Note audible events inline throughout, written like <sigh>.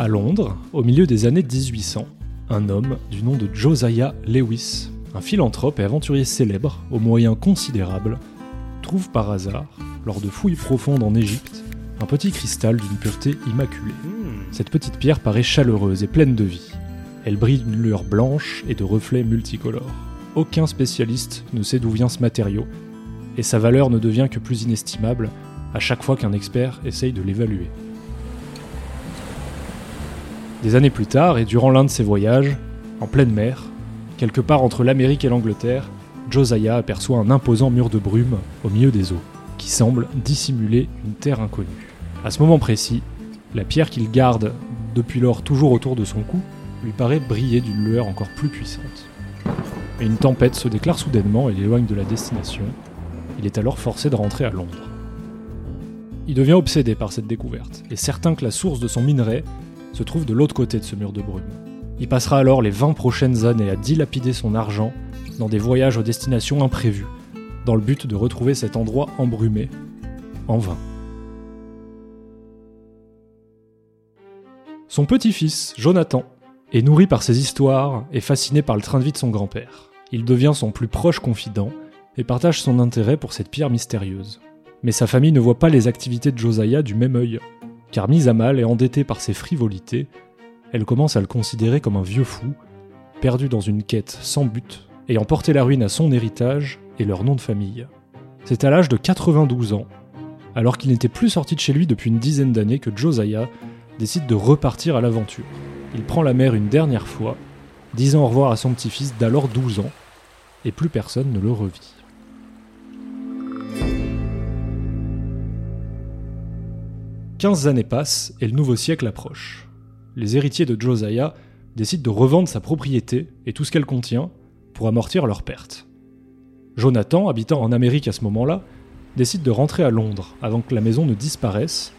À Londres, au milieu des années 1800, un homme du nom de Josiah Lewis, un philanthrope et aventurier célèbre aux moyens considérables, trouve par hasard, lors de fouilles profondes en Égypte, un petit cristal d'une pureté immaculée. Cette petite pierre paraît chaleureuse et pleine de vie. Elle brille d'une lueur blanche et de reflets multicolores. Aucun spécialiste ne sait d'où vient ce matériau, et sa valeur ne devient que plus inestimable à chaque fois qu'un expert essaye de l'évaluer. Des années plus tard, et durant l'un de ses voyages, en pleine mer, quelque part entre l'Amérique et l'Angleterre, Josiah aperçoit un imposant mur de brume au milieu des eaux, qui semble dissimuler une terre inconnue. À ce moment précis, la pierre qu'il garde depuis lors toujours autour de son cou lui paraît briller d'une lueur encore plus puissante. Et une tempête se déclare soudainement et l'éloigne de la destination. Il est alors forcé de rentrer à Londres. Il devient obsédé par cette découverte, et certain que la source de son minerai se trouve de l'autre côté de ce mur de brume. Il passera alors les 20 prochaines années à dilapider son argent dans des voyages aux destinations imprévues, dans le but de retrouver cet endroit embrumé, en vain. Son petit-fils, Jonathan, est nourri par ses histoires et fasciné par le train de vie de son grand-père. Il devient son plus proche confident et partage son intérêt pour cette pierre mystérieuse. Mais sa famille ne voit pas les activités de Josiah du même œil, car mise à mal et endettée par ses frivolités, elle commence à le considérer comme un vieux fou, perdu dans une quête sans but, ayant porté la ruine à son héritage et leur nom de famille. C'est à l'âge de 92 ans, alors qu'il n'était plus sorti de chez lui depuis une dizaine d'années, que Josiah décide de repartir à l'aventure. Il prend la mer une dernière fois, disant au revoir à son petit-fils d'alors 12 ans, et plus personne ne le revit. 15 années passent et le nouveau siècle approche. Les héritiers de Josiah décident de revendre sa propriété et tout ce qu'elle contient pour amortir leurs pertes. Jonathan, habitant en Amérique à ce moment-là, décide de rentrer à Londres avant que la maison ne disparaisse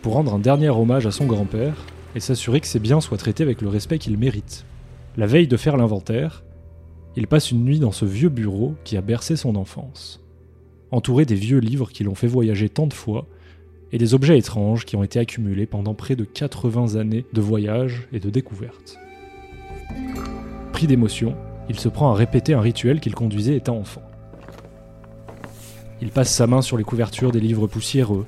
pour rendre un dernier hommage à son grand-père et s'assurer que ses biens soient traités avec le respect qu'ils méritent. La veille de faire l'inventaire, il passe une nuit dans ce vieux bureau qui a bercé son enfance, entouré des vieux livres qui l'ont fait voyager tant de fois et des objets étranges qui ont été accumulés pendant près de 80 années de voyages et de découvertes. Pris d'émotion, il se prend à répéter un rituel qu'il conduisait étant enfant. Il passe sa main sur les couvertures des livres poussiéreux,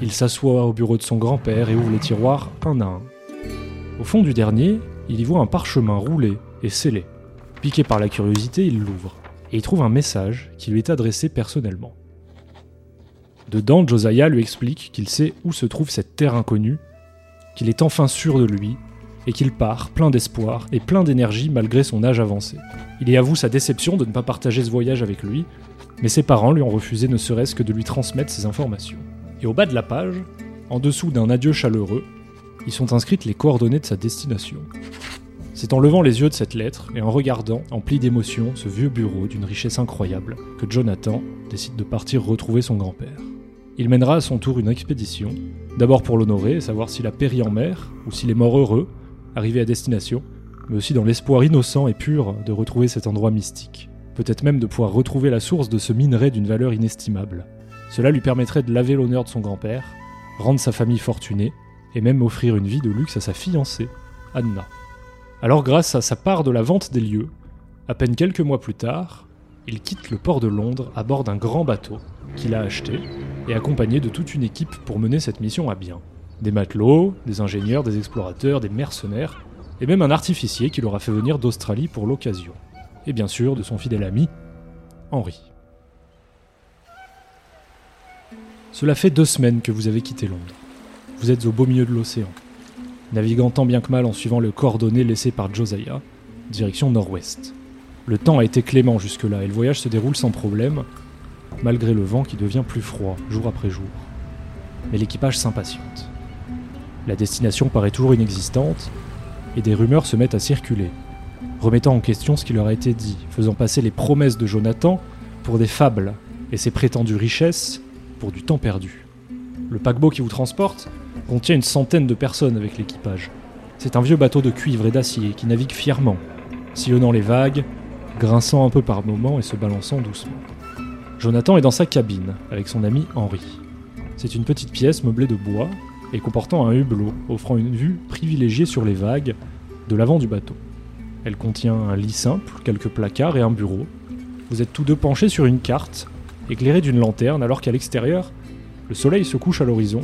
il s'assoit au bureau de son grand-père et ouvre les tiroirs un à un. Au fond du dernier, il y voit un parchemin roulé et scellé. Piqué par la curiosité, il l'ouvre, et y trouve un message qui lui est adressé personnellement. Dedans, Josiah lui explique qu'il sait où se trouve cette terre inconnue, qu'il est enfin sûr de lui, et qu'il part plein d'espoir et plein d'énergie malgré son âge avancé. Il y avoue sa déception de ne pas partager ce voyage avec lui, mais ses parents lui ont refusé ne serait-ce que de lui transmettre ces informations. Et au bas de la page, en dessous d'un adieu chaleureux, y sont inscrites les coordonnées de sa destination. C'est en levant les yeux de cette lettre et en regardant, empli d'émotion, ce vieux bureau d'une richesse incroyable, que Jonathan décide de partir retrouver son grand-père. Il mènera à son tour une expédition, d'abord pour l'honorer et savoir s'il a péri en mer ou s'il est mort heureux, arrivé à destination, mais aussi dans l'espoir innocent et pur de retrouver cet endroit mystique. Peut-être même de pouvoir retrouver la source de ce minerai d'une valeur inestimable. Cela lui permettrait de laver l'honneur de son grand-père, rendre sa famille fortunée, et même offrir une vie de luxe à sa fiancée, Anna. Alors grâce à sa part de la vente des lieux, à peine quelques mois plus tard, il quitte le port de Londres à bord d'un grand bateau qu'il a acheté et accompagné de toute une équipe pour mener cette mission à bien. Des matelots, des ingénieurs, des explorateurs, des mercenaires, et même un artificier qui l'aura fait venir d'Australie pour l'occasion. Et bien sûr de son fidèle ami, Henri. Cela fait deux semaines que vous avez quitté Londres. Vous êtes au beau milieu de l'océan, naviguant tant bien que mal en suivant le coordonnées laissé par Josiah, direction nord-ouest. Le temps a été clément jusque-là et le voyage se déroule sans problème, malgré le vent qui devient plus froid jour après jour. Mais l'équipage s'impatiente. La destination paraît toujours inexistante, et des rumeurs se mettent à circuler, remettant en question ce qui leur a été dit, faisant passer les promesses de Jonathan pour des fables, et ses prétendues richesses pour du temps perdu. Le paquebot qui vous transporte contient une centaine de personnes avec l'équipage. C'est un vieux bateau de cuivre et d'acier qui navigue fièrement, sillonnant les vagues, grinçant un peu par moments et se balançant doucement. Jonathan est dans sa cabine avec son ami Henri. C'est une petite pièce meublée de bois, et comportant un hublot, offrant une vue privilégiée sur les vagues de l'avant du bateau. Elle contient un lit simple, quelques placards et un bureau. Vous êtes tous deux penchés sur une carte, éclairée d'une lanterne, alors qu'à l'extérieur, le soleil se couche à l'horizon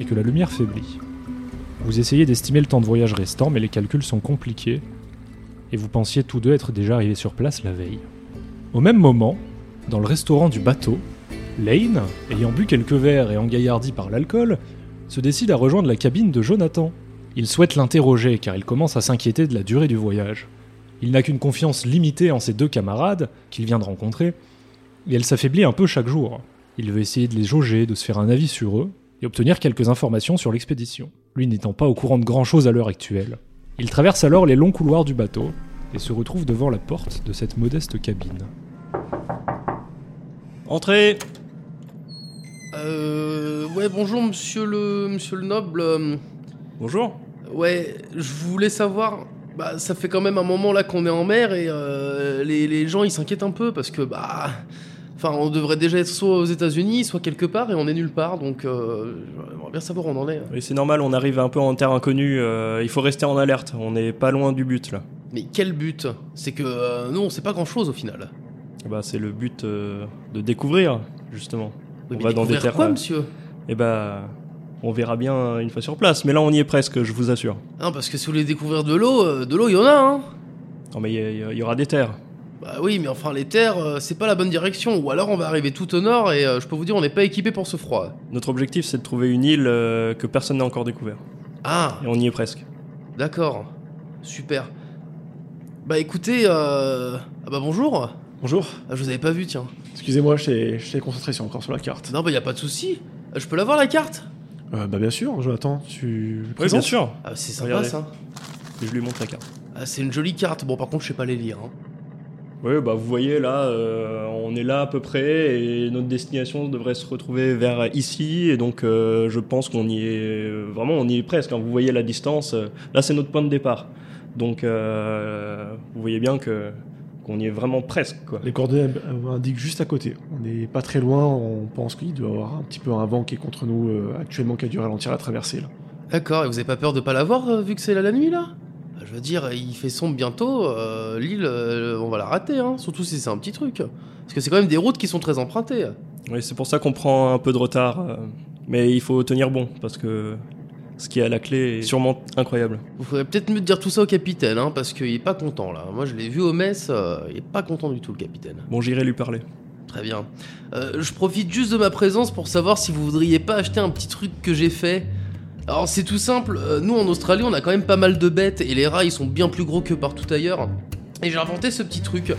et que la lumière faiblit. Vous essayez d'estimer le temps de voyage restant, mais les calculs sont compliqués, et vous pensiez tous deux être déjà arrivés sur place la veille. Au même moment, dans le restaurant du bateau, Lane, ayant bu quelques verres et engaillardi par l'alcool, se décide à rejoindre la cabine de Jonathan. Il souhaite l'interroger car il commence à s'inquiéter de la durée du voyage. Il n'a qu'une confiance limitée en ses deux camarades, qu'il vient de rencontrer, et elle s'affaiblit un peu chaque jour. Il veut essayer de les jauger, de se faire un avis sur eux, et obtenir quelques informations sur l'expédition, lui n'étant pas au courant de grand-chose à l'heure actuelle. Il traverse alors les longs couloirs du bateau, et se retrouve devant la porte de cette modeste cabine. Entrez Euh. Ouais, bonjour, monsieur le, monsieur le noble. Bonjour. Ouais, je voulais savoir. Bah, ça fait quand même un moment là qu'on est en mer et euh, les, les gens ils s'inquiètent un peu parce que, bah. Enfin, on devrait déjà être soit aux États-Unis, soit quelque part et on est nulle part donc euh, j'aimerais bien savoir où on en est. Oui, c'est normal, on arrive un peu en terre inconnue. euh, il faut rester en alerte. On n'est pas loin du but là. Mais quel but? C'est que euh, nous on sait pas grand chose au final. Bah, c'est le but euh, de découvrir justement. Oui, on va dans des terres. quoi, euh, monsieur Et bah, on verra bien une fois sur place. Mais là, on y est presque, je vous assure. Hein, parce que si vous voulez découvrir de l'eau, euh, de l'eau il y en a, hein Non, mais il y, aura des terres. Bah oui, mais enfin les terres, euh, c'est pas la bonne direction. Ou alors on va arriver tout au nord et euh, je peux vous dire on n'est pas équipé pour ce froid. Notre objectif, c'est de trouver une île euh, que personne n'a encore découvert. Ah, Et on y est presque. d'accord. Super. Bah écoutez, euh... ah bah bonjour. Bonjour, Ah, je vous avais pas vu, tiens. excusez-moi, j'étais concentré sur encore sur la carte. Non bah y a pas de souci. Euh, Je peux l'avoir la carte? Euh, bah bien sûr, Jonathan, tu Oui, présentes bien sûr. Ah c'est sympa Regardez. ça. Je lui montre la carte. Ah, c'est une jolie carte. Bon par contre je sais pas les lire. Hein. Oui, bah vous voyez là, euh, on est là à peu près et notre destination devrait se retrouver vers ici et donc euh, je pense qu'on y est vraiment, on y est presque. hein. Vous voyez la distance, euh, là c'est notre point de départ. Donc euh, vous voyez bien que qu'on y est vraiment presque quoi. Les coordonnées indiquent juste à côté. On n'est pas très loin, on pense qu'il doit y avoir un petit peu un vent qui est contre nous euh, actuellement qui a dû ralentir la traversée. Là. D'accord, et vous avez pas peur de pas l'avoir euh, vu que c'est là la nuit là? Ah, Je veux dire, il fait sombre bientôt, euh, l'île, euh, on va la rater, hein. surtout si c'est un petit truc. Parce que c'est quand même des routes qui sont très empruntées. Oui, c'est pour ça qu'on prend un peu de retard, euh, mais il faut tenir bon parce que ce qui est à la clé est sûrement incroyable. Vous faudrait peut-être mieux dire tout ça au capitaine, hein, parce qu'il est pas content là. Moi je l'ai vu au mess, euh, il est pas content du tout le capitaine. Bon, j'irai lui parler. Très bien. Euh, je profite juste de ma présence pour savoir si vous voudriez pas acheter un petit truc que j'ai fait. Alors c'est tout simple, euh, nous en Australie on a quand même pas mal de bêtes et les rats ils sont bien plus gros que partout ailleurs. Et j'ai inventé ce petit truc.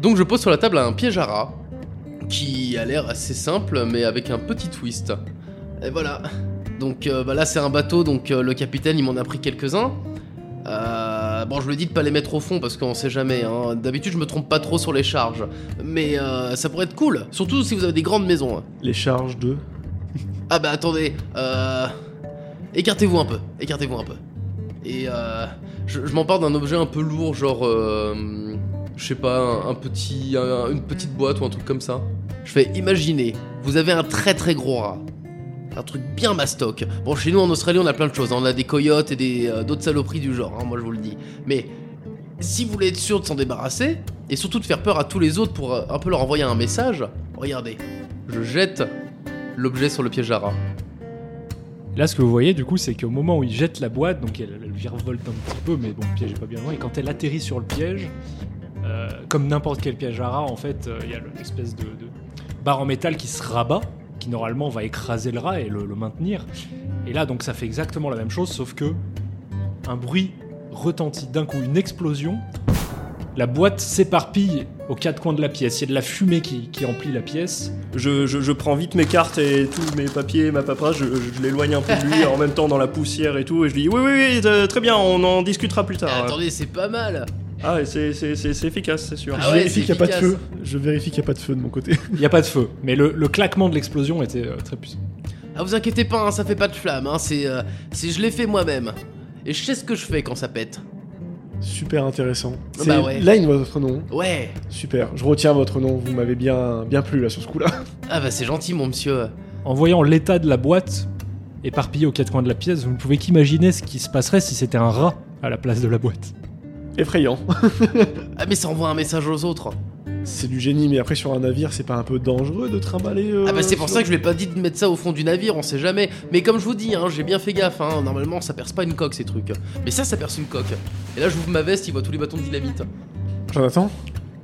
Donc je pose sur la table un piège à rats qui a l'air assez simple mais avec un petit twist. Et voilà. Donc euh, bah là c'est un bateau donc euh, le capitaine il m'en a pris quelques-uns. Euh, bon, je lui ai dit de pas les mettre au fond parce qu'on sait jamais. hein. D'habitude, je me trompe pas trop sur les charges. Mais euh, ça pourrait être cool. Surtout si vous avez des grandes maisons. hein. Les charges de. Ah bah attendez. Euh... Écartez-vous un peu. Écartez-vous un peu. Et euh... je, je m'empare d'un objet un peu lourd, genre. Je sais pas, un, un petit, un- une petite boîte ou un truc comme ça. Je fais imaginer, vous avez un très très gros rat. Un truc bien mastoc. Bon, chez nous en Australie, on a plein de choses. hein. On a des coyotes et euh, d'autres saloperies du genre, hein, moi je vous le dis. Mais si vous voulez être sûr de s'en débarrasser, et surtout de faire peur à tous les autres pour euh, un peu leur envoyer un message, regardez, je jette l'objet sur le piège à rat. Là, ce que vous voyez, du coup, c'est qu'au moment où il jette la boîte, donc elle, elle virevolte un petit peu, mais bon, le piège est pas bien loin, et quand elle atterrit sur le piège, euh, comme n'importe quel piège à rat, en fait, il y a l'espèce de, de barre en métal qui se rabat, qui normalement va écraser le rat et le, le maintenir. Et là, donc, ça fait exactement la même chose, sauf que un bruit retentit d'un coup, une explosion. La boîte s'éparpille aux quatre coins de la pièce. Il y a de la fumée qui, qui emplit la pièce. Je, je- je prends vite mes cartes et tous mes papiers, ma paperasse, je, je l'éloigne un peu de lui en <laughs> même temps dans la poussière et tout, et je lui dis oui, oui, oui, très bien, on en discutera plus tard. Eh, attendez, c'est pas mal. Ah, c'est- c'est c'est- c'est efficace, c'est sûr. Ah je vérifie qu'il n'y a pas de feu. Je vérifie qu'il n'y a pas de feu de mon côté. <laughs> Il n'y a pas de feu, mais le, le claquement de l'explosion était euh, très puissant. Ah, vous inquiétez pas, hein, ça fait pas de flamme, hein, c'est, euh, c'est je l'ai fait moi-même. Et je sais ce que je fais quand ça pète. Super intéressant. Bah ouais. Line votre nom. Ouais. Super. Je retiens votre nom. Vous m'avez bien bien plu là sur ce coup-là. <laughs> Ah bah c'est gentil mon monsieur. En voyant l'état de la boîte, éparpillés aux quatre coins de la pièce, vous ne pouvez qu'imaginer ce qui se passerait si c'était un rat à la place de la boîte. Effrayant. Ah, mais ça envoie un message aux autres. C'est du génie, mais après sur un navire, c'est pas un peu dangereux de trimballer. euh, Ah bah c'est pour sur- ça que je lui ai pas dit de mettre ça au fond du navire, on sait jamais. Mais comme je vous dis, hein, j'ai bien fait gaffe, hein, normalement ça perce pas une coque ces trucs. Mais ça, ça perce une coque. Et là j'ouvre ma veste, il voit tous les bâtons de dynamite. Jonathan,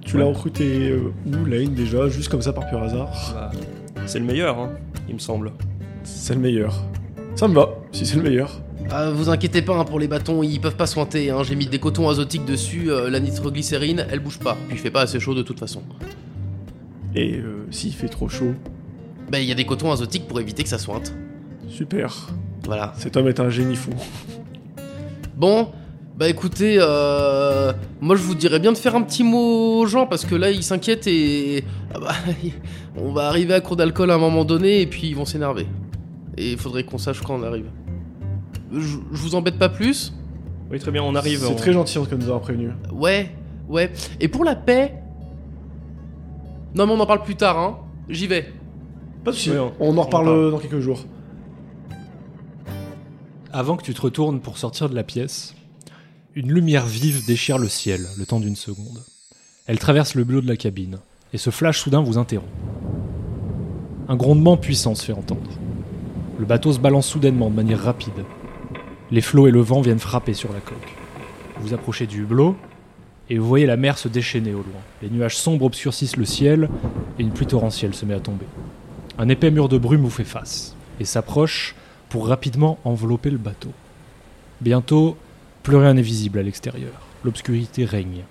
tu Ouais. l'as recruté euh, où, Lane, déjà, juste comme ça par pur hasard? Bah, c'est le meilleur, hein, il me semble. C'est le meilleur. Ça me va, si c'est le meilleur. Ah, vous inquiétez pas hein, pour les bâtons, ils peuvent pas sointer. Hein. J'ai mis des cotons azotiques dessus, euh, la nitroglycérine, elle bouge pas. Puis il fait pas assez chaud de toute façon. Et euh, s'il fait trop chaud, Bah il y a des cotons azotiques pour éviter que ça sointe. super. Voilà. Cet homme est un génie fou. Bon, bah écoutez, euh, moi je vous dirais bien de faire un petit mot aux gens parce que là ils s'inquiètent et ah bah, <laughs> on va arriver à court d'alcool à un moment donné et puis ils vont s'énerver. Et il faudrait qu'on sache quand on arrive. Je, je vous embête pas plus Oui, très bien, on arrive. C'est on- très gentil en tout cas de nous avoir prévenus. Ouais, ouais. Et pour la paix Non mais on en parle plus tard, hein. J'y vais. Pas de soucis, Ouais, on, on- en reparle parle. euh, dans quelques jours. Avant que tu te retournes pour sortir de la pièce, une lumière vive déchire le ciel, le temps d'une seconde. Elle traverse le bleu de la cabine, et ce flash soudain vous interrompt. Un grondement puissant se fait entendre. Le bateau se balance soudainement de manière rapide. Les flots et le vent viennent frapper sur la coque. Vous approchez du hublot, et vous voyez la mer se déchaîner au loin. Les nuages sombres obscurcissent le ciel, et une pluie torrentielle se met à tomber. Un épais mur de brume vous fait face, et s'approche pour rapidement envelopper le bateau. Bientôt, plus rien n'est visible à l'extérieur. L'obscurité règne,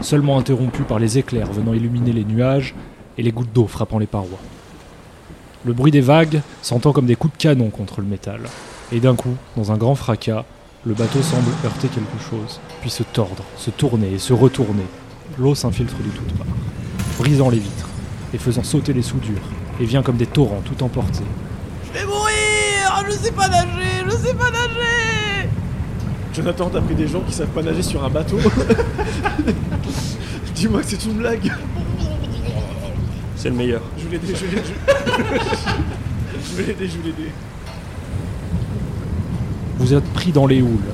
seulement interrompue par les éclairs venant illuminer les nuages et les gouttes d'eau frappant les parois. Le bruit des vagues s'entend comme des coups de canon contre le métal. Et d'un coup, dans un grand fracas, le bateau semble heurter quelque chose, puis se tordre, se tourner et se retourner. L'eau s'infiltre de toutes parts, brisant les vitres et faisant sauter les soudures, et vient comme des torrents tout emportés, Je vais mourir Je sais pas nager Je sais pas nager Jonathan, t'as pris des gens qui savent pas nager sur un bateau <laughs> Dis-moi que c'est une blague C'est le meilleur. Je vais l'aider, je vais l'aider. je- Je vais l'aider, je vais l'aider. Vous êtes pris dans les houles,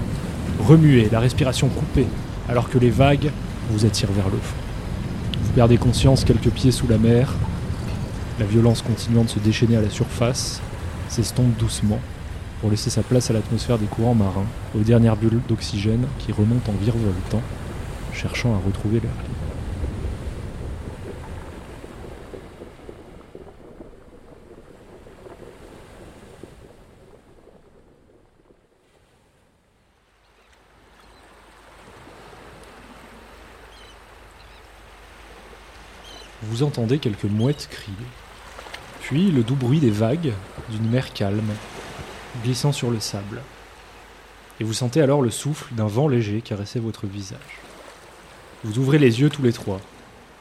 remué, la respiration coupée, alors que les vagues vous attirent vers le fond. Vous perdez conscience quelques pieds sous la mer, la violence continuant de se déchaîner à la surface s'estompe doucement pour laisser sa place à l'atmosphère des courants marins, aux dernières bulles d'oxygène qui remontent en virevoltant, cherchant à retrouver leur libre. Vous entendez quelques mouettes crier. Puis le doux bruit des vagues d'une mer calme, glissant sur le sable. Et vous sentez alors le souffle d'un vent léger caresser votre visage. Vous ouvrez les yeux tous les trois,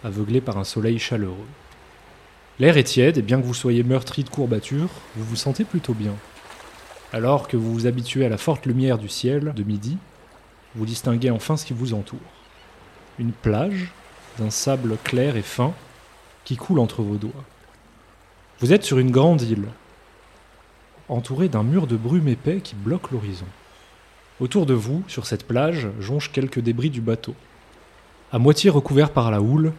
aveuglés par un soleil chaleureux. L'air est tiède et bien que vous soyez meurtri de courbatures, vous vous sentez plutôt bien. Alors que vous vous habituez à la forte lumière du ciel de midi, vous distinguez enfin ce qui vous entoure. Une plage d'un sable clair et fin qui coule entre vos doigts. Vous êtes sur une grande île, entourée d'un mur de brume épais qui bloque l'horizon. Autour de vous, sur cette plage, jonchent quelques débris du bateau. À moitié recouvert par la houle,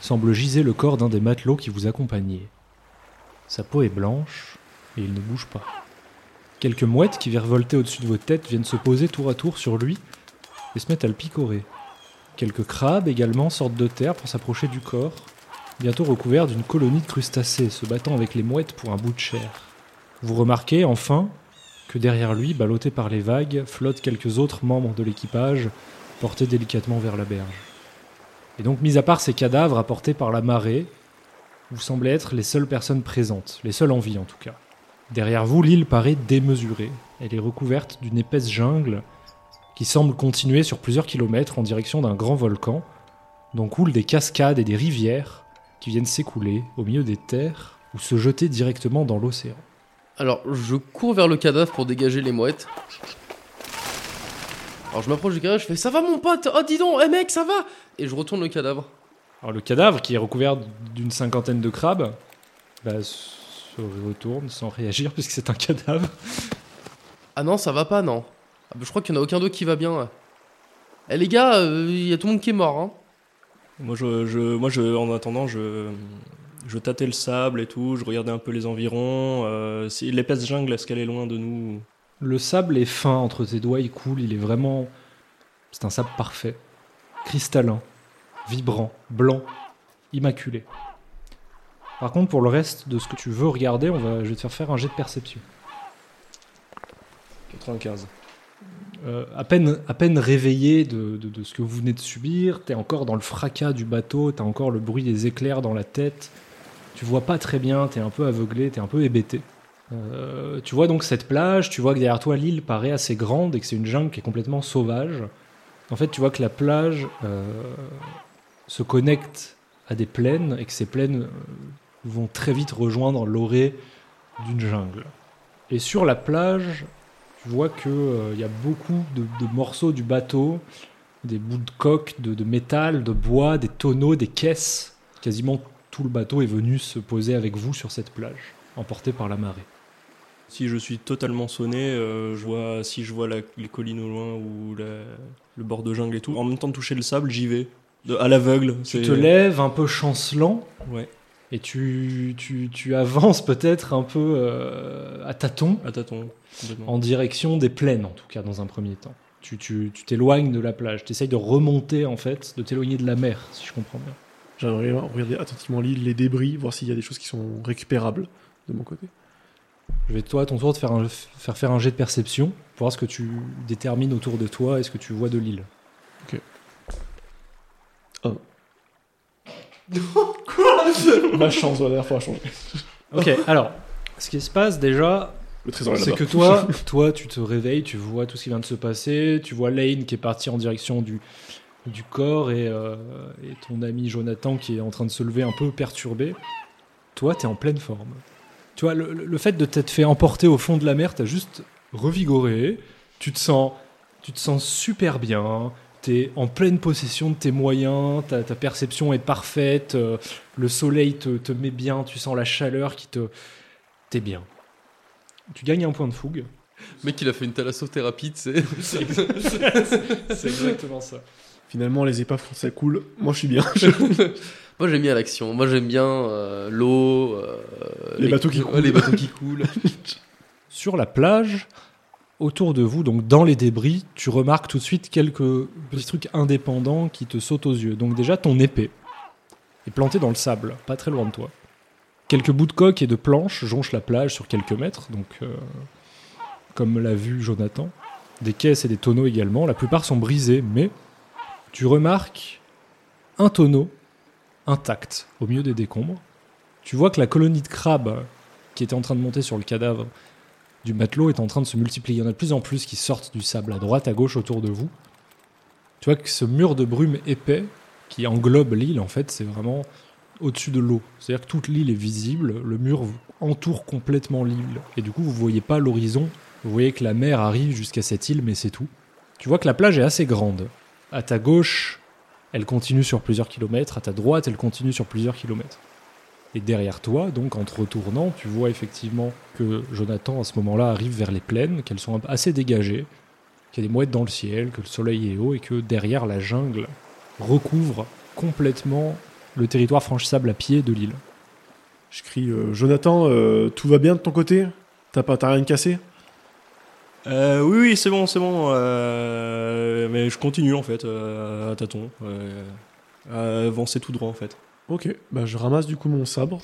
semble giser le corps d'un des matelots qui vous accompagnait. Sa peau est blanche et il ne bouge pas. Quelques mouettes qui virevoltaient au-dessus de vos têtes viennent se poser tour à tour sur lui et se mettent à le picorer. Quelques crabes également sortent de terre pour s'approcher du corps, bientôt recouvert d'une colonie de crustacés se battant avec les mouettes pour un bout de chair. Vous remarquez enfin que derrière lui, ballottés par les vagues, flottent quelques autres membres de l'équipage, portés délicatement vers la berge. Et donc, mis à part ces cadavres apportés par la marée, vous semblez être les seules personnes présentes, les seules en vie en tout cas. Derrière vous, l'île paraît démesurée. Elle est recouverte d'une épaisse jungle qui semble continuer sur plusieurs kilomètres en direction d'un grand volcan, dont coulent des cascades et des rivières qui viennent s'écouler au milieu des terres ou se jeter directement dans l'océan. Alors, je cours vers le cadavre pour dégager les mouettes. Alors, je m'approche du cadavre, je fais Ça va mon pote? Oh, dis donc, eh mec, ça va? Et je retourne le cadavre. Alors le cadavre, qui est recouvert d'une cinquantaine de crabes, bah, se retourne sans réagir <laughs> puisque c'est un cadavre. Ah non, ça va pas, non. Ah bah, je crois qu'il y en a aucun d'eux qui va bien. là. Eh les gars, il y a tout le monde qui est mort, hein. Moi, je, je, moi je, en attendant, je, je tâtais le sable et tout, je regardais un peu les environs. Euh, si l'épaisse jungle, est-ce qu'elle est loin de nous Le sable est fin entre tes doigts, il coule, il est vraiment. C'est un sable parfait. Cristallin, vibrant, blanc, immaculé. Par contre, pour le reste de ce que tu veux regarder, on va, je vais te faire faire un jet de perception. 95. Euh, à, peine, à peine réveillé de, ce que vous venez de subir, t'es encore dans le fracas du bateau, t'as encore le bruit des éclairs dans la tête, tu vois pas très bien, t'es un peu aveuglé, t'es un peu hébété. Euh, tu vois donc cette plage, tu vois que derrière toi l'île paraît assez grande et que c'est une jungle qui est complètement sauvage. En fait, tu vois que la plage euh, se connecte à des plaines et que ces plaines vont très vite rejoindre l'orée d'une jungle. Et sur la plage, tu vois qu'il y a beaucoup de, de morceaux du bateau, des bouts de coque, de, de métal, de bois, des tonneaux, des caisses. Quasiment tout le bateau est venu se poser avec vous sur cette plage, emporté par la marée. Si je suis totalement sonné, euh, je vois, si je vois la- les collines au loin ou la- le bord de jungle et tout, en même temps de toucher le sable, j'y vais. De- à l'aveugle. Tu te lèves un peu chancelant Ouais, et tu, tu, tu avances peut-être un peu euh, à tâtons à tâtons. en direction des plaines, en tout cas dans un premier temps. Tu tu- tu t'éloignes de la plage, tu essayes de remonter en fait, de t'éloigner de la mer, si je comprends bien. J'aimerais regarder attentivement l'île, les débris, voir s'il y a des choses qui sont récupérables de mon côté. Je vais toi à ton tour te faire, un- faire faire un jet de perception pour voir ce que tu détermines autour de toi et ce que tu vois de l'île. Ma chance, la dernière fois a changé. Ok, alors, ce qui se passe déjà, Le trésor est c'est que toi, <laughs> toi, tu te réveilles, tu vois tout ce qui vient de se passer, tu vois Lane qui est parti en direction du, du corps et, euh, et ton ami Jonathan qui est en train de se lever un peu perturbé. Toi, t'es en pleine forme. Tu vois, le, le- le fait de t'être fait emporter au fond de la mer, t'as juste revigoré. Tu te sens, tu te sens super bien. T'es en pleine possession de tes moyens. Ta, ta perception est parfaite. euh, le soleil te, te met bien. Tu sens la chaleur qui te, t'es bien. Tu gagnes un point de fougue. Le mec, il a fait une thalassothérapie, tu sais. <laughs> C'est exactement ça. Finalement, les épaves, ça coule, moi je suis bien. <laughs> Moi, j'aime bien l'action. Moi, j'aime bien euh, l'eau. euh, Les bateaux qui ouais, Les bateaux qui coulent. <laughs> Sur la plage, autour de vous, donc dans les débris, tu remarques tout de suite quelques petits trucs indépendants qui te sautent aux yeux. Donc déjà, ton épée est plantée dans le sable, pas très loin de toi. Quelques bouts de coque et de planches jonchent la plage sur quelques mètres, donc euh, comme l'a vu Jonathan. Des caisses et des tonneaux également, la plupart sont brisés, mais tu remarques un tonneau intact au milieu des décombres. Tu vois que la colonie de crabes qui était en train de monter sur le cadavre du matelot est en train de se multiplier. Il y en a de plus en plus qui sortent du sable à droite, à gauche autour de vous. Tu vois que ce mur de brume épais qui englobe l'île, en fait, c'est vraiment au-dessus de l'eau. C'est-à-dire que toute l'île est visible, le mur entoure complètement l'île. Et du coup, vous voyez pas l'horizon. Vous voyez que la mer arrive jusqu'à cette île, mais c'est tout. Tu vois que la plage est assez grande. À ta gauche, elle continue sur plusieurs kilomètres. À ta droite, elle continue sur plusieurs kilomètres. Et derrière toi, donc en te retournant, tu vois effectivement que Jonathan à ce moment-là arrive vers les plaines, qu'elles sont assez dégagées, qu'il y a des mouettes dans le ciel, que le soleil est haut et que derrière la jungle recouvre complètement le territoire franchissable à pied de l'île. Je crie euh, Jonathan, euh, tout va bien de ton côté? T'as pas t'as rien cassé? Euh, oui, oui, c'est bon, c'est bon. euh, mais je continue en fait, euh, à tâtons. euh, à avancer tout droit en fait. Ok, bah je ramasse du coup mon sabre.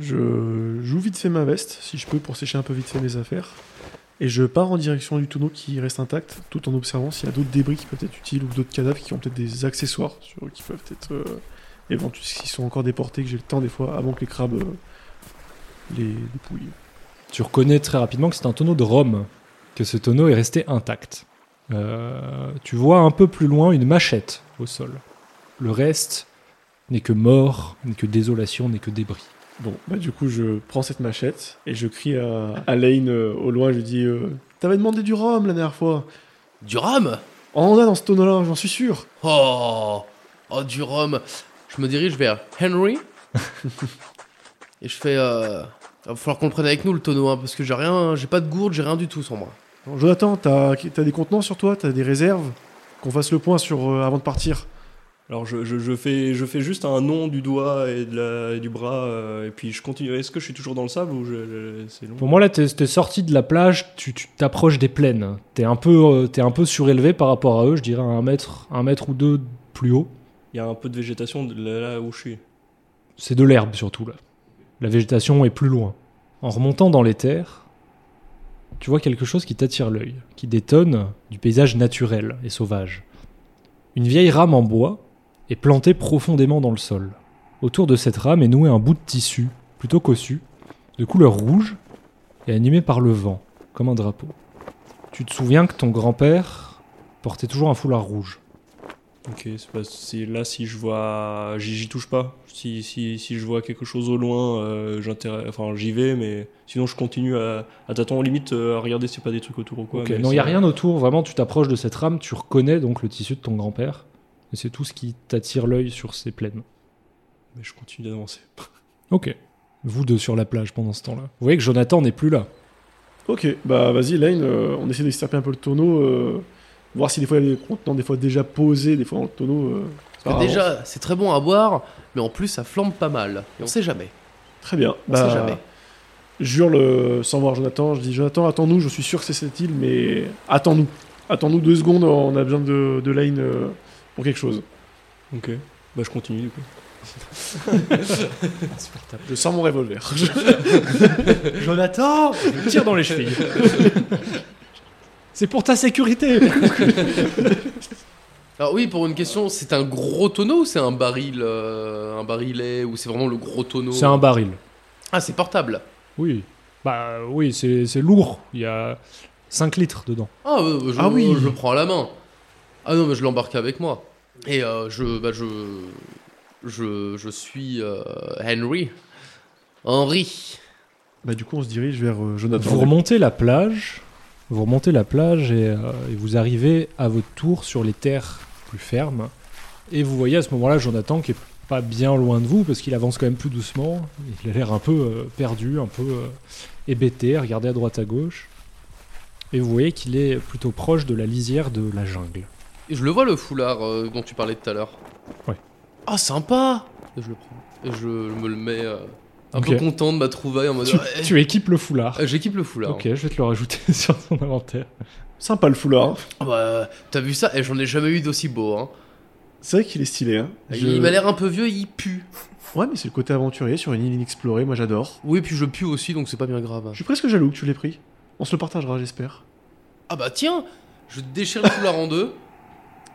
Je joue vite fait ma veste, si je peux, pour sécher un peu vite fait mes affaires. Et je pars en direction du tonneau qui reste intact, tout en observant s'il y a d'autres débris qui peuvent être utiles ou d'autres cadavres qui ont peut-être des accessoires sur eux qui peuvent être euh, éventuels, s'ils sont encore déportés, que j'ai le temps des fois avant que les crabes euh, les dépouillent. Tu reconnais très rapidement que c'est un tonneau de rhum, que ce tonneau est resté intact. Euh, tu vois un peu plus loin une machette au sol. Le reste n'est que mort, n'est que désolation, n'est que débris. Bon, bah du coup, je prends cette machette et je crie à, à Lane euh, au loin, je lui dis euh, T'avais demandé du rhum la dernière fois. Du rhum? On en a dans ce tonneau-là, j'en suis sûr. Oh, oh, du rhum. Je me dirige vers Henry. <laughs> et je fais euh, Va falloir qu'on le prenne avec nous le tonneau, hein, parce que j'ai rien, j'ai pas de gourde, j'ai rien du tout sur moi. Jonathan, t'as as des contenants sur toi? T'as des réserves? Qu'on fasse le point sur euh, avant de partir Alors je, je- je fais, je fais juste un nom du doigt et, de la- et du bras, euh, et puis je continue. Est-ce que je suis toujours dans le sable ou je, c'est long Pour moi, là, t'es t'es sorti de la plage, tu tu t'approches des plaines. T'es un, peu, euh, t'es un peu surélevé par rapport à eux, je dirais un mètre, un mètre ou deux plus haut. Il y a un peu de végétation là, là où je suis. C'est de l'herbe surtout, là. La végétation est plus loin. En remontant dans les terres, tu vois quelque chose qui t'attire l'œil, qui détonne du paysage naturel et sauvage. Une vieille rame en bois est plantée profondément dans le sol. Autour de cette rame est noué un bout de tissu, plutôt cossu, de couleur rouge et animé par le vent, comme un drapeau. Tu te souviens que ton grand-père portait toujours un foulard rouge? Ok, c'est là si je vois, j'y touche pas. Si, si, si je vois quelque chose au loin, euh, j'intéresse- enfin j'y vais, mais sinon je continue à, à tâtons limite euh, à regarder s'il n'y a pas des trucs autour ou quoi. Ok, mais non, il n'y a rien autour, vraiment, tu t'approches de cette rame, tu reconnais donc le tissu de ton grand-père, et c'est tout ce qui t'attire l'œil sur ces plaines. Mais je continue d'avancer. Ok. Vous deux sur la plage pendant ce temps-là. Vous voyez que Jonathan n'est plus là. Ok, bah vas-y, Lane, euh, on essaie d'extirper un peu le tonneau, euh, voir si des fois il y a des contenants, des fois déjà posés, des fois dans le tonneau. euh, c'est pas Parce que grave. déjà, c'est très bon à boire, mais en plus, ça flambe pas mal. Et on sait jamais. Très bien. On Bah, sait jamais. Euh, sans voir Jonathan, je dis Jonathan, attends-nous, je suis sûr que c'est cette île, mais attends-nous. Attends-nous deux secondes, on a besoin de, de Lane euh, pour quelque chose. Ok, bah je continue du coup. <laughs> Je sors mon revolver. <laughs> Jonathan Je tire dans les chevilles. c'est pour ta sécurité <laughs> Alors oui, pour une question, c'est un gros tonneau ou c'est un baril, euh, un barillet ou c'est vraiment le gros tonneau? C'est un baril. Ah, c'est portable. Oui. Bah oui, c'est c'est lourd. Il y a 5 litres dedans. Ah, euh, je, Ah oui. je le prends à la main. Ah non, mais je l'embarque avec moi. Et euh, je, bah, je, je, je suis euh, Henry. Henry. bah du coup, on se dirige vers euh, Jonathan. Vous remontez la plage, vous remontez la plage et, euh, et vous arrivez à votre tour sur les terres plus fermes. Et vous voyez à ce moment-là Jonathan qui est pas bien loin de vous parce qu'il avance quand même plus doucement. Il a l'air un peu euh, perdu, un peu euh, hébété, à regarder à droite à gauche. Et vous voyez qu'il est plutôt proche de la lisière de la jungle. Et je le vois le foulard euh, dont tu parlais tout à l'heure. Ouais. Ah, sympa Et je le prends. Et je me le mets euh, un Ok. peu content de ma trouvaille en mode. Tu, ouais. tu équipes le foulard. Euh, J'équipe le foulard. Ok, je vais te le rajouter <laughs> sur ton inventaire. Sympa le foulard. Ah bah, t'as vu ça? Et j'en ai jamais eu d'aussi beau. Hein. C'est vrai qu'il est stylé. Hein. Je- Il m'a l'air un peu vieux, il pue. Ouais, mais c'est le côté aventurier sur une île inexplorée, moi j'adore. Oui, puis je pue aussi, donc c'est pas bien grave. Je suis presque jaloux que tu l'aies pris. On se le partagera, j'espère. Ah bah tiens Je déchire le foulard en deux.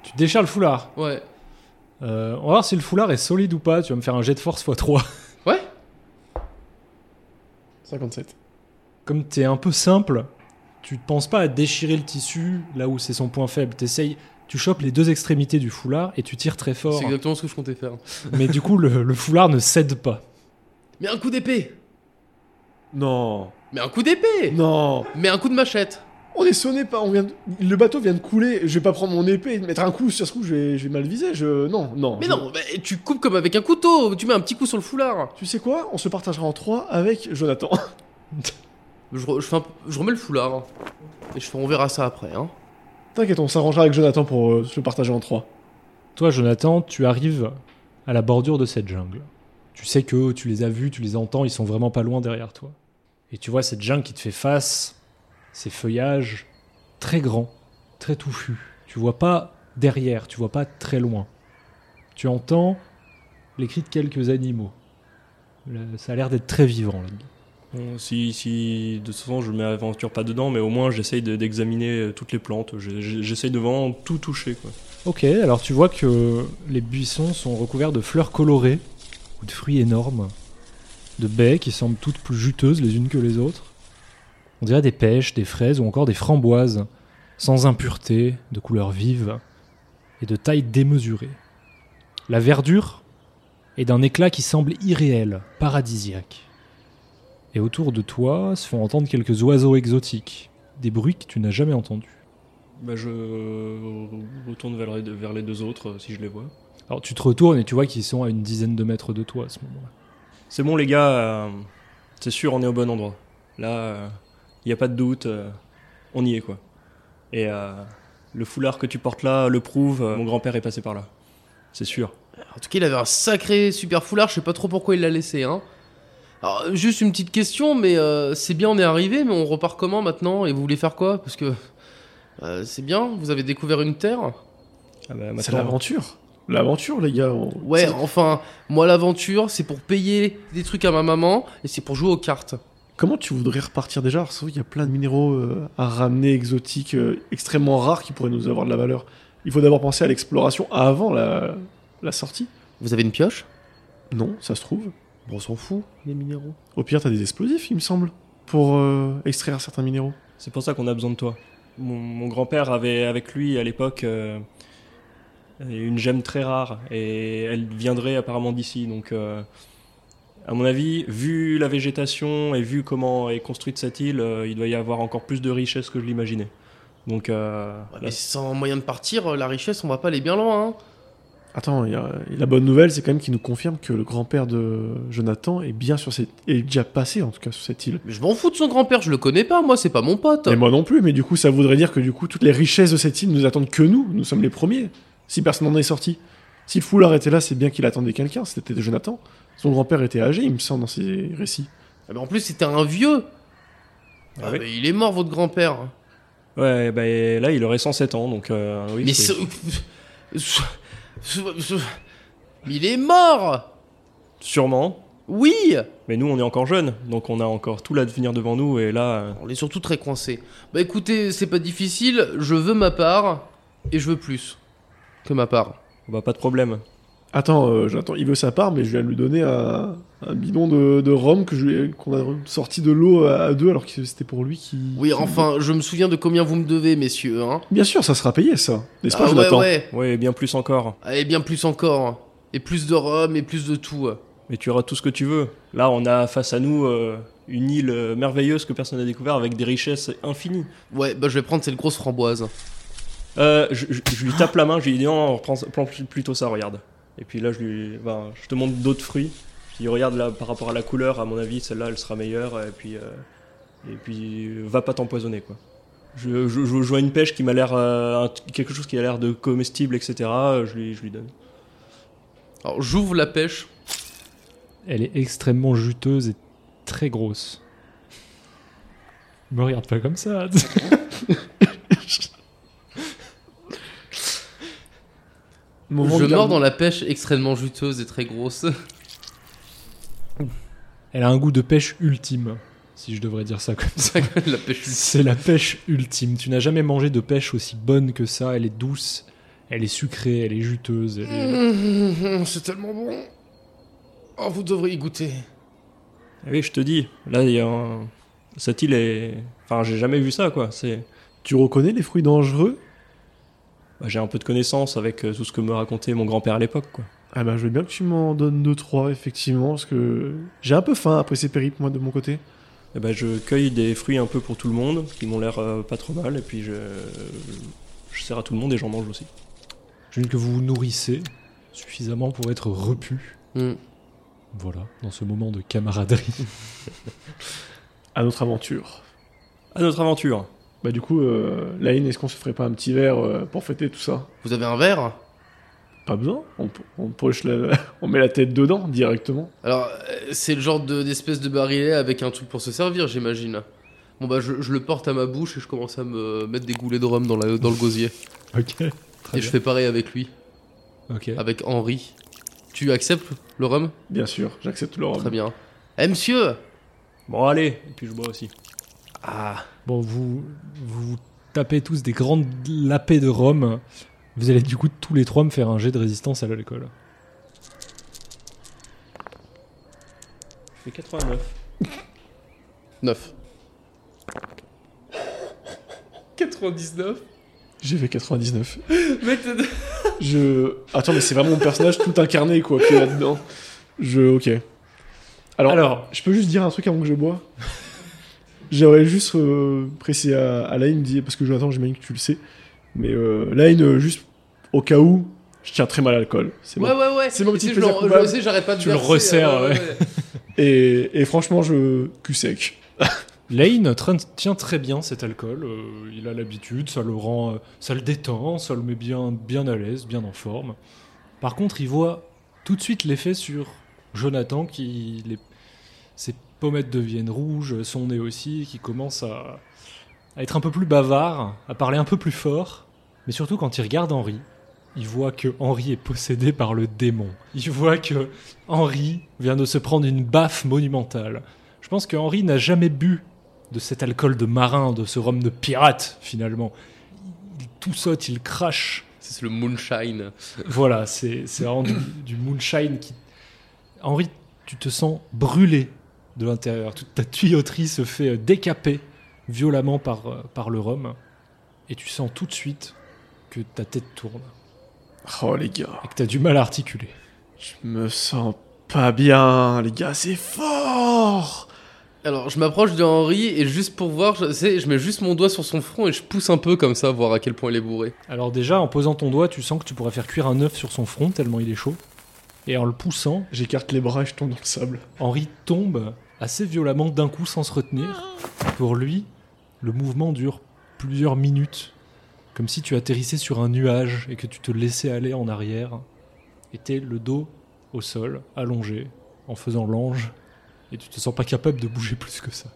Tu déchires le foulard. Ouais. Euh, on va voir si le foulard est solide ou pas. Tu vas me faire un jet de force x3. Ouais 57. comme t'es un peu simple, tu ne penses pas à déchirer le tissu là où c'est son point faible. T'essayes, tu chopes les deux extrémités du foulard et tu tires très fort. C'est exactement ce que je comptais faire. <laughs> Mais du coup, le, le foulard ne cède pas. Mais un coup d'épée Non. Mais un coup d'épée Non. Mais un coup de machette On est sonné par. On vient de- Le bateau vient de couler. Je vais pas prendre mon épée et mettre un coup. Si ça se trouve, je vais, je vais mal viser. Je... Non, non. Mais je- non, mais tu coupes comme avec un couteau Tu mets un petit coup sur le foulard Tu sais quoi On se partagera en trois avec Jonathan. <laughs> Je, re- je fais un- je remets le foulard. Et je fais, on verra ça après, hein. T'inquiète, on s'arrangera avec Jonathan pour euh, se le partager en trois. Toi, Jonathan, tu arrives à la bordure de cette jungle. Tu sais que tu les as vus, tu les entends, ils sont vraiment pas loin derrière toi. Et tu vois cette jungle qui te fait face, ces feuillages très grands, très touffus. Tu vois pas derrière, tu vois pas très loin. Tu entends les cris de quelques animaux. Le- ça a l'air d'être très vivant. Bon, si, si de toute façon je m'aventure pas dedans, mais au moins j'essaye de- d'examiner euh, toutes les plantes. Je- je- J'essaye de vraiment tout toucher. Quoi. Ok, alors tu vois que les buissons sont recouverts de fleurs colorées ou de fruits énormes, de baies qui semblent toutes plus juteuses les unes que les autres. On dirait des pêches, des fraises ou encore des framboises, sans impureté, de couleurs vives et de taille démesurée. La verdure est d'un éclat qui semble irréel, paradisiaque. Et autour de toi se font entendre quelques oiseaux exotiques, des bruits que tu n'as jamais entendus. Bah, je retourne vers les, deux- vers les deux autres euh, si je les vois. Alors tu te retournes et tu vois qu'ils sont à une dizaine de mètres de toi à ce moment-là. C'est bon les gars, euh, C'est sûr, on est au bon endroit. Là, il n'y a pas de doute, euh, on y est quoi. Et euh, le foulard que tu portes là le prouve, euh, mon grand-père est passé par là. C'est sûr. En tout cas, il avait un sacré super foulard, je sais pas trop pourquoi il l'a laissé, hein. Alors, juste une petite question, mais euh, c'est bien, on est arrivé, mais on repart comment maintenant? Et vous voulez faire quoi? Parce que euh, c'est bien, vous avez découvert une terre. Ah bah, C'est l'aventure. L'aventure, les gars. on- Ouais, enfin, moi l'aventure, c'est pour payer des trucs à ma maman et c'est pour jouer aux cartes. Comment tu voudrais repartir déjà? Alors, qu'il y a plein de minéraux euh, à ramener, exotiques, euh, extrêmement rares qui pourraient nous avoir de la valeur. Il faut d'abord penser à l'exploration avant la, la sortie. Vous avez une pioche? Non, ça se trouve. Bon, on s'en fout, les minéraux. Au pire, t'as des explosifs, il me semble, pour euh, extraire certains minéraux. C'est pour ça qu'on a besoin de toi. Mon, mon grand-père avait avec lui à l'époque euh, une gemme très rare et elle viendrait apparemment d'ici. Donc, euh, à mon avis, vu la végétation et vu comment est construite cette île, euh, il doit y avoir encore plus de richesse que je l'imaginais. Donc, euh, Ouais, mais sans moyen de partir, la richesse, on va pas aller bien loin, hein. Attends, il y a- la bonne nouvelle, c'est quand même qu'il nous confirme que le grand-père de Jonathan est bien sur cette... est déjà passé, en tout cas, sur cette île. Mais je m'en fous de son grand-père, je le connais pas, moi, c'est pas mon pote. Et moi non plus, mais du coup, ça voudrait dire que du coup, toutes les richesses de cette île nous attendent que nous. Nous sommes les premiers. Si personne n'en est sorti. Si le foulard était là, c'est bien qu'il attendait quelqu'un. C'était Jonathan. Son grand-père était âgé, il me semble, dans ses récits. Ah, mais en plus, c'était un vieux. Ah Ah, oui. mais il est mort, votre grand-père. ouais, bah, là, il aurait 107 ans. Donc, euh, oui, mais c'est- il est mort sûrement. Oui Mais nous, on est encore jeunes. Donc, on a encore tout l'avenir devant nous. Et là, euh, On est surtout très coincé. Bah écoutez, c'est pas difficile, je veux ma part, et je veux plus que ma part. bah, pas de problème. Attends, euh, Jonathan, il veut sa part, mais je viens de lui donner un, un bidon de, de rhum que je qu'on a sorti de l'eau à, à deux alors que c'était pour lui qui. Oui, qui- enfin, je me souviens de combien vous me devez, messieurs, hein. Bien sûr, ça sera payé, ça. N'est-ce pas, Ah ouais, Jonathan ouais. Ouais, bien plus encore. Allez, bien plus encore. Et plus de rhum, et plus de tout. Mais tu auras tout ce que tu veux. Là, on a face à nous euh, une île euh, merveilleuse que personne n'a découvert avec des richesses infinies. Ouais, bah je vais prendre cette grosse framboise. Euh, je, je- je lui tape la main, je lui dis non, prends, prends plutôt ça, regarde. Et puis là, je lui, ben, je te montre d'autres fruits. Je dis regarde là, par rapport à la couleur, à mon avis, celle-là, elle sera meilleure. Et puis, euh, et puis, va pas t'empoisonner, quoi. Je, je, je vois une pêche qui m'a l'air euh, quelque chose qui a l'air de comestible, etc. Je lui, je lui donne. Alors, j'ouvre la pêche. Elle est extrêmement juteuse et très grosse. Me regarde pas comme ça. <laughs> Moment je mords dans la pêche extrêmement juteuse et très grosse. Elle a un goût de pêche ultime, si je devrais dire ça comme <laughs> ça. la pêche C'est la pêche ultime. Tu n'as jamais mangé de pêche aussi bonne que ça. Elle est douce, elle est sucrée, elle est juteuse. elle est- Mmh, C'est tellement bon. Oh, vous devriez goûter. Ah oui, je te dis, là, il y a un- cette île est. Enfin, j'ai jamais vu ça, quoi. C'est. Tu reconnais les fruits dangereux? Bah, j'ai un peu de connaissances avec euh, tout ce que me racontait mon grand-père à l'époque, quoi. Ah bah je veux bien que tu m'en donnes deux trois effectivement parce que j'ai un peu faim après ces périples moi de mon côté. Et ben, je cueille des fruits un peu pour tout le monde, qui m'ont l'air euh, pas trop mal, et puis je, je sers à tout le monde et j'en mange aussi. Je veux que vous vous nourrissez suffisamment pour être repu. Mmh. Voilà, dans ce moment de camaraderie. <laughs> À notre aventure. À notre aventure. Bah du coup, euh, Laine, est-ce qu'on se ferait pas un petit verre euh, pour fêter tout ça Vous avez un verre? Pas besoin. On, on poche la- <laughs> on met la tête dedans directement. Alors, euh, c'est le genre de- d'espèce de barillet avec un truc pour se servir, j'imagine. Bon bah, je, je le porte à ma bouche et je commence à me mettre des goulets de rhum dans, la, dans le gosier. <laughs> ok. Très et je fais pareil avec lui, Ok. avec Henri. Tu acceptes le rhum? Bien sûr, j'accepte le rhum. Très bien. Eh monsieur Bon, allez, et puis je bois aussi. Ah, Bon, vous, vous tapez tous des grandes lapées de rhum. Vous allez du coup tous les trois me faire un jet de résistance à l'alcool. Je fais 89. 9. 99 J'ai fait 99. Mec, t'as- Je. Attends, mais c'est vraiment mon personnage tout incarné quoi qui est là-dedans. Je. Ok. Alors, Alors. je peux juste dire un truc avant que je bois? J'aurais juste euh, précisé à, à Line, dit- parce que Jonathan, j'imagine que tu le sais. Mais euh, Line, euh, juste au cas où, je tiens très mal à l'alcool. C'est Ouais, bon. ouais, ouais. C'est mon Tu petit sais, je plaisir le- coupable. Je sais, j'arrête pas de Tu le resserres, euh, ouais. <laughs> Et, et franchement, je cul sec. <laughs> Lane tient très bien cet alcool. euh, il a l'habitude, ça le rend, euh, ça le détend, ça le met bien, bien à l'aise, bien en forme. Par contre, il voit tout de suite l'effet sur Jonathan qui les, ses pommettes deviennent rouges, son nez aussi, qui commence à, à être un peu plus bavard, à parler un peu plus fort. Mais surtout quand il regarde Henri, il voit que Henri est possédé par le démon. Il voit que Henri vient de se prendre une baffe monumentale. Je pense que Henri n'a jamais bu de cet alcool de marin, de ce rhum de pirate, finalement. Il tout saute, il crache. C'est le moonshine. Voilà, c'est c'est vraiment du, du moonshine qui. Henri, tu te sens brûlé de l'intérieur. Toute ta tuyauterie se fait euh, décaper violemment par, euh, par le rhum. Et tu sens tout de suite que ta tête tourne Oh les gars, et que tu as du mal à articuler. je me sens pas bien, les gars, c'est fort Alors, je m'approche de Henri et juste pour voir, je, sais, je mets juste mon doigt sur son front et je pousse un peu comme ça, voir à quel point il est bourré. Alors déjà, en posant ton doigt, tu sens que tu pourrais faire cuire un œuf sur son front tellement il est chaud. Et en le poussant, J'écarte les bras et je tombe dans le sable. Henri tombe assez violemment d'un coup sans se retenir. Pour lui, le mouvement dure plusieurs minutes, comme si tu atterrissais sur un nuage et que tu te laissais aller en arrière. Et t'es le dos au sol, allongé, en faisant l'ange, et tu te sens pas capable de bouger plus que ça.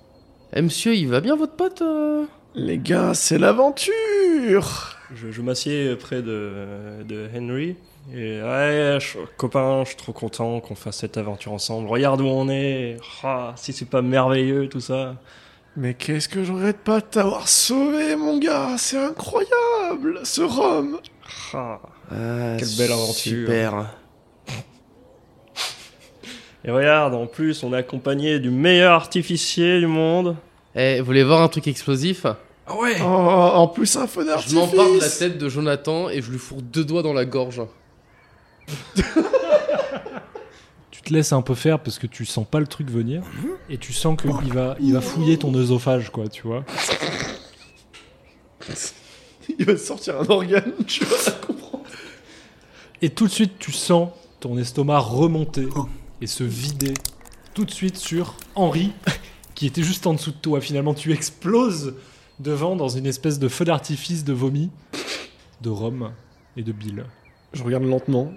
Eh monsieur, il va bien votre pote euh Les gars, c'est l'aventure Je, je m'assieds près de, de Henry. Et ouais, je- copain, je suis trop content qu'on fasse cette aventure ensemble. Regarde où on est. Ah, si c'est pas merveilleux tout ça. Mais qu'est-ce que je regrette pas de t'avoir sauvé, mon gars? C'est incroyable, ce rhum Ah. Ah, Quelle belle aventure. Super. Et regarde, en plus, on est accompagné du meilleur artificier du monde. Eh, vous voulez voir un truc explosif? Ah ouais Oh, en plus un feu Je d'artifice m'empare de la tête de Jonathan et je lui fourre deux doigts dans la gorge. Tu te laisses un peu faire parce que tu sens pas le truc venir, et tu sens qu'il va, il va fouiller ton œsophage, quoi, tu vois. <laughs> Il va sortir un organe, <laughs> tu vas comprendre. Et tout de suite, tu sens ton estomac remonter et se vider tout de suite sur Henri, <laughs> qui était juste en dessous de toi. Finalement, tu exploses devant dans une espèce de feu d'artifice de vomi, de rhum et de bile. Je regarde lentement,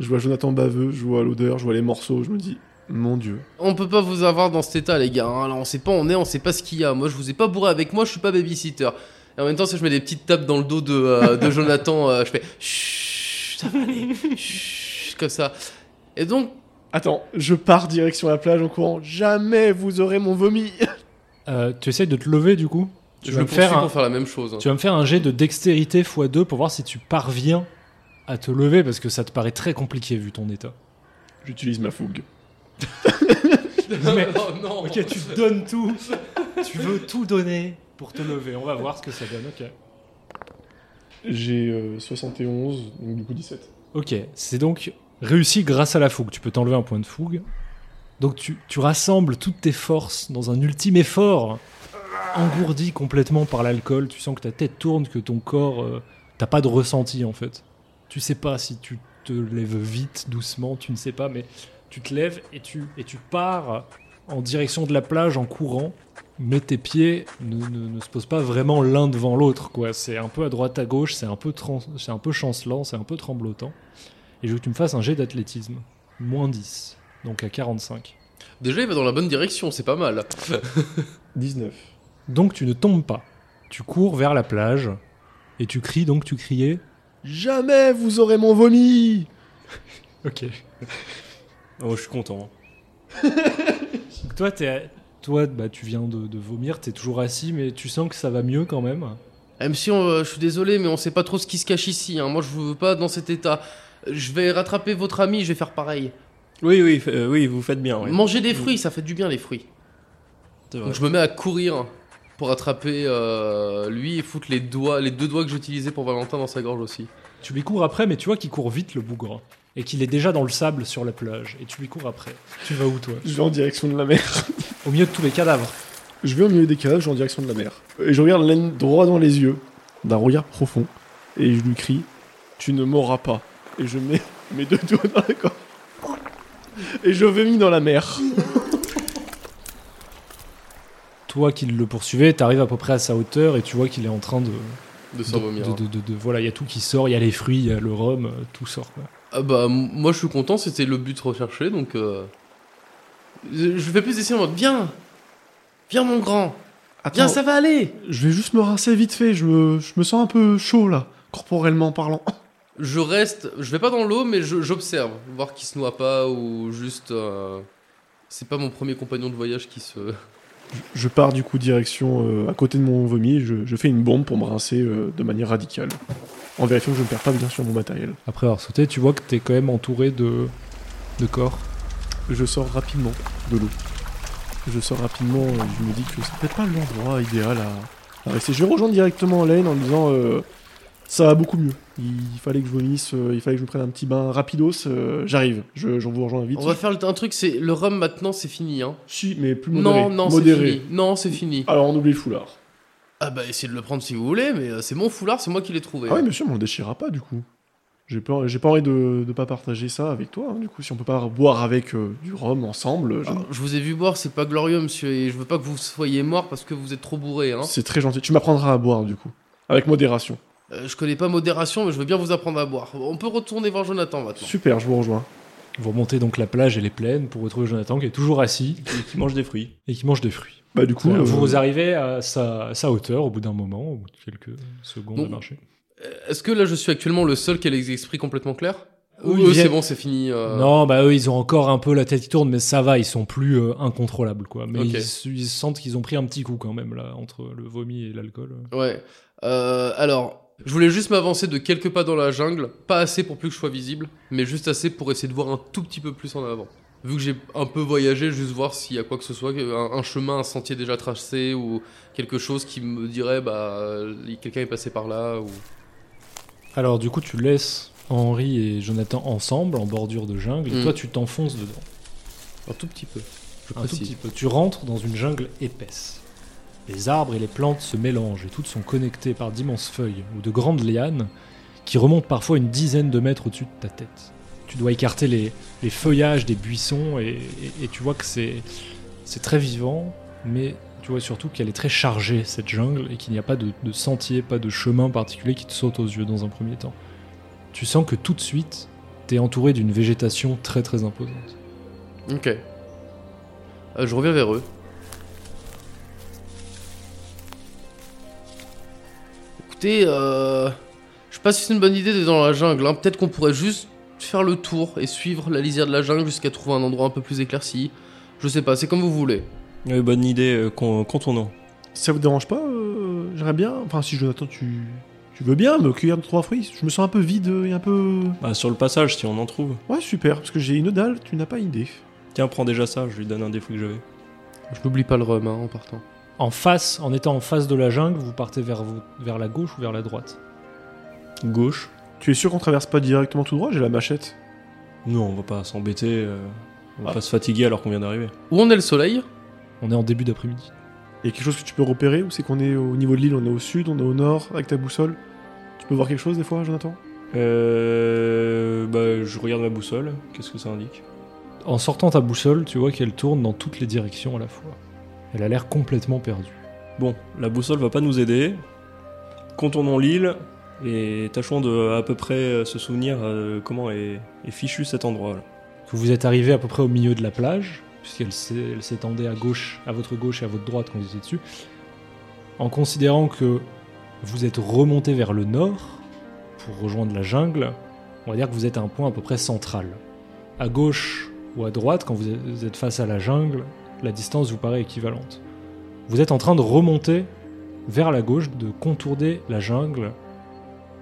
je vois Jonathan baveux, je vois l'odeur, je vois les morceaux, je me dis, mon dieu. On peut pas vous avoir dans cet état, les gars. hein. Là, on sait pas où on est, on sait pas ce qu'il y a. Moi, je vous ai pas bourré avec moi, je suis pas babysitter. Et en même temps, si je mets des petites tapes dans le dos de, euh, de <laughs> Jonathan, euh, je fais chut, ça va aller, chut, comme ça. Et donc, Attends, je pars direction la plage en courant, jamais vous aurez mon vomi <laughs> Euh, tu essayes de te lever du coup? Tu je vas, le me faire un, pour faire la même chose. tu vas me faire un jet de dextérité x2 pour voir si tu parviens à te lever parce que ça te paraît très compliqué vu ton état. J'utilise ma fougue. Mais- oh non Ok, tu donnes tout. <laughs> tu veux tout donner pour te lever. On va voir ce que ça donne. Ok. J'ai euh, 71, donc du coup 17. Ok, c'est donc réussi grâce à la fougue. Tu peux t'enlever un point de fougue. Donc tu, tu rassembles toutes tes forces dans un ultime effort, engourdi complètement par l'alcool. Tu sens que ta tête tourne, que ton corps... euh, T'as pas de ressenti en fait. Tu sais pas si tu te lèves vite, doucement, tu ne sais pas, mais tu te lèves et tu, et tu pars en direction de la plage en courant, mais tes pieds ne, ne- ne se posent pas vraiment l'un devant l'autre. quoi. C'est un peu à droite à gauche, c'est un peu, c'est un peu chancelant, c'est un peu tremblotant. Et je veux que tu me fasses un jet d'athlétisme. Moins 10, donc à 45. Déjà, il va dans la bonne direction, c'est pas mal. <laughs> 19. Donc tu ne tombes pas. Tu cours vers la plage et tu cries, donc tu criais. Jamais vous aurez mon vomi <laughs> Ok. Oh, je suis content. Donc <laughs> toi, t'es- toi bah, tu viens de, de vomir, t'es toujours assis, mais tu sens que ça va mieux quand même. Eh, monsieur, euh, je suis désolé, mais on sait pas trop ce qui se cache ici. hein. Moi, je vous veux pas dans cet état. Je vais rattraper votre ami, je vais faire pareil. Oui, oui, f- euh, oui, vous faites bien. oui. Manger des fruits, ça fait du bien les fruits. C'est vrai. Donc je me mets à courir pour attraper euh, lui et foutre les doigts, les deux doigts que j'utilisais pour Valentin dans sa gorge aussi. Tu lui cours après, mais tu vois qu'il court vite le bougre. Et qu'il est déjà dans le sable sur la plage. Et tu lui cours après. Tu vas où toi? Je vais en direction de la mer. <laughs> Au milieu de tous les cadavres. Je vais au milieu des cages, je vais en direction de la mer. Et je regarde Len droit dans les yeux, d'un regard profond, et je lui crie Tu ne mourras pas. Et je mets <laughs> mes deux doigts dans la gorge. Et je vomis dans la mer. <laughs> toi qui le poursuivais, t'arrives à peu près à sa hauteur et tu vois qu'il est en train de. De s'en vomir. de- de- de- de- voilà, il y a tout qui sort, il y a les fruits, il y a le rhum, euh, tout sort. quoi. Ah bah, moi je suis content, c'était le but recherché, donc. euh, Je je fais plus d'essayer en mode Viens Viens, mon grand Viens, Attends, ça va aller je vais juste me rincer vite fait. Je me, je me sens un peu chaud là, corporellement parlant. <laughs> Je reste, je vais pas dans l'eau, mais j'observe, voir qu'il se noie pas ou juste. euh, C'est pas mon premier compagnon de voyage qui se. Je pars du coup direction euh, à côté de mon vomi. Je, je fais une bombe pour me rincer euh, de manière radicale, en vérifiant que je ne perds pas bien sûr mon matériel. Après avoir sauté, tu vois que t'es quand même entouré de, de corps. Je sors rapidement de l'eau. Je sors rapidement. et je me dis que c'est peut-être pas l'endroit idéal à, à rester. Je vais rejoindre directement Lane en disant euh, ça va beaucoup mieux. Il fallait que je vomisse, euh, il fallait que je me prenne un petit bain rapidos. euh, J'arrive. Je, vous rejoins vite. On va faire le- un truc, c'est le rhum maintenant, c'est fini, hein. Si, mais plus modéré. Non, non, c'est modéré. fini. Non, c'est fini. Alors on oublie le foulard. Ah bah essayez de le prendre si vous voulez, mais euh, c'est mon foulard, c'est moi qui l'ai trouvé. Ah oui, bien sûr, mais on le déchirera pas du coup. J'ai pas, j'ai pas envie de, de pas partager ça avec toi. hein, du coup, si on peut pas boire avec euh, du rhum ensemble, je- Ah, je vous ai vu boire, c'est pas glorieux, monsieur, et je veux pas que vous soyez mort parce que vous êtes trop bourré. Hein. c'est très gentil. Tu m'apprendras à boire du coup, avec modération. Euh, je connais pas modération, mais je veux bien vous apprendre à boire. On peut retourner voir Jonathan maintenant. Super, je vous rejoins. Vous remontez donc la plage, elle est pleine pour retrouver Jonathan qui est toujours assis Et qui mange des fruits. et qui mange des fruits. Bah du coup, euh, vous arrivez à sa, à sa hauteur au bout d'un moment, au bout de quelques secondes Bon. à marcher. Euh, Est-ce que là je suis actuellement le seul qui a les esprits complètement clairs Ou eux, viennent- c'est bon, c'est fini. euh, Non, bah eux, ils ont encore un peu la tête qui tourne, mais ça va, ils sont plus euh, incontrôlables, quoi. Mais ils, ils sentent qu'ils ont pris un petit coup quand même, là, entre le vomi et l'alcool. Ouais. Euh, alors, je voulais juste m'avancer de quelques pas dans la jungle, pas assez pour plus que je sois visible, mais juste assez pour essayer de voir un tout petit peu plus en avant. Vu que j'ai un peu voyagé, juste voir s'il y a quoi que ce soit, un, un chemin, un sentier déjà tracé ou quelque chose qui me dirait bah euh, quelqu'un est passé par là ou. Alors, du coup, tu laisses Henri et Jonathan ensemble, en bordure de jungle, et Mm. toi, tu t'enfonces dedans. Un tout petit peu. Je Un tout précise. petit peu. Tu rentres dans une jungle épaisse. Les arbres et les plantes se mélangent et toutes sont connectées par d'immenses feuilles ou de grandes lianes qui remontent parfois une dizaine de mètres au-dessus de ta tête. Tu dois écarter les, feuillages des buissons et, tu vois que c'est très vivant, mais tu vois surtout qu'elle est très chargée cette jungle et qu'il n'y a pas de, de sentier, pas de chemin particulier qui te saute aux yeux dans un premier temps. Tu sens que tout de suite, t'es entouré d'une végétation très très imposante. Ok. Euh, je reviens vers eux. Écoutez, euh, je sais pas si c'est une bonne idée d'être dans la jungle. hein. Peut-être qu'on pourrait juste faire le tour et suivre la lisière de la jungle jusqu'à trouver un endroit un peu plus éclairci. Je sais pas, c'est comme vous voulez. Ouais, bonne idée, euh, con- contournons. ça vous dérange pas euh, J'aimerais bien. Enfin, si Jonathan, tu, tu veux bien me cueillir deux trois fruits. Je me sens un peu vide et un peu. Bah, sur le passage, si on en trouve. Ouais, super, parce que j'ai une dalle. Tu n'as pas idée. Tiens, prends déjà ça, je lui donne un des fruits que j'avais. Je n'oublie pas le rhum hein, en partant. En face, en étant en face de la jungle, vous partez vers, vous- vers la gauche ou vers la droite? Gauche. Tu es sûr qu'on traverse pas directement tout droit? J'ai la machette. Non, on va pas s'embêter, euh, on va Ah. pas se fatiguer alors qu'on vient d'arriver. Où en est le soleil? On est en début d'après-midi. Il y a quelque chose que tu peux repérer ou c'est qu'on est au niveau de l'île, on est au sud, on est au nord avec ta boussole? Tu peux voir quelque chose des fois, Jonathan? Euh, bah, je regarde ma boussole, qu'est-ce que ça indique? En sortant ta boussole, tu vois qu'elle tourne dans toutes les directions à la fois. Elle a l'air complètement perdue. Bon, la boussole va pas nous aider. Contournons l'île et tâchons de à peu près euh, se souvenir euh, comment est, est fichu cet endroit. là. Vous êtes arrivé à peu près au milieu de la plage, puisqu'elle s'étendait à gauche, à votre gauche et à votre droite quand vous étiez dessus. En considérant que vous êtes remonté vers le nord pour rejoindre la jungle, on va dire que vous êtes à un point à peu près central. À gauche ou à droite, quand vous êtes face à la jungle, la distance vous paraît équivalente. Vous êtes en train de remonter vers la gauche, de contourner la jungle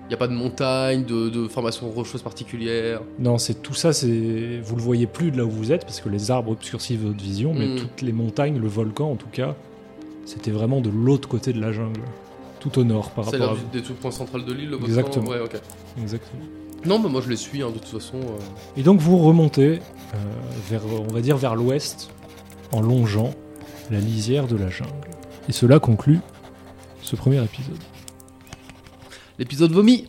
Il n'y a pas de montagne, de, de formation rocheuse particulière. Non, c'est tout ça, c'est vous le voyez plus de là où vous êtes parce que les arbres obscurcissent votre vision, mais Mm. toutes les montagnes, le volcan en tout cas, c'était vraiment de l'autre côté de la jungle, tout au nord par C'est rapport vous. du- des tout points central de l'île, le volcan Exactement. Ouais. Exactement. Non, mais moi je les suis, hein, de toute façon. euh. Et donc vous remontez euh, vers, on va dire vers l'ouest, en longeant la lisière de la jungle. Et cela conclut ce premier épisode. L'épisode vomi